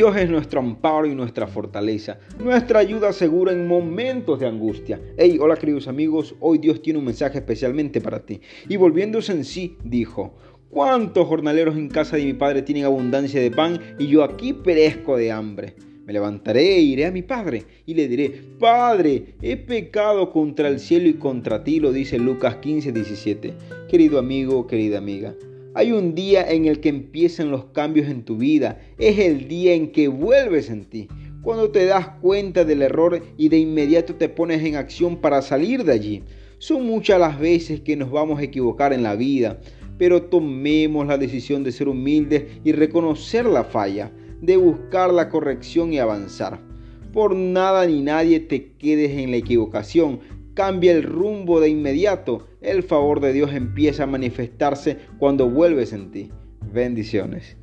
Dios es nuestro amparo y nuestra fortaleza, nuestra ayuda segura en momentos de angustia. Hey, hola queridos amigos, hoy Dios tiene un mensaje especialmente para ti. Y volviéndose en sí, dijo, ¿cuántos jornaleros en casa de mi padre tienen abundancia de pan y yo aquí perezco de hambre? Me levantaré e iré a mi padre y le diré, Padre, he pecado contra el cielo y contra ti, lo dice Lucas 15, 17. Querido amigo, querida amiga, hay un día en el que empiezan los cambios en tu vida. Es el día en que vuelves en ti. Cuando te das cuenta del error y de inmediato te pones en acción para salir de allí. Son muchas las veces que nos vamos a equivocar en la vida, pero tomemos la decisión de ser humildes y reconocer la falla, de buscar la corrección y avanzar. Por nada ni nadie te quedes en la equivocación, cambia el rumbo de inmediato. El favor de Dios empieza a manifestarse cuando vuelves en ti. Bendiciones.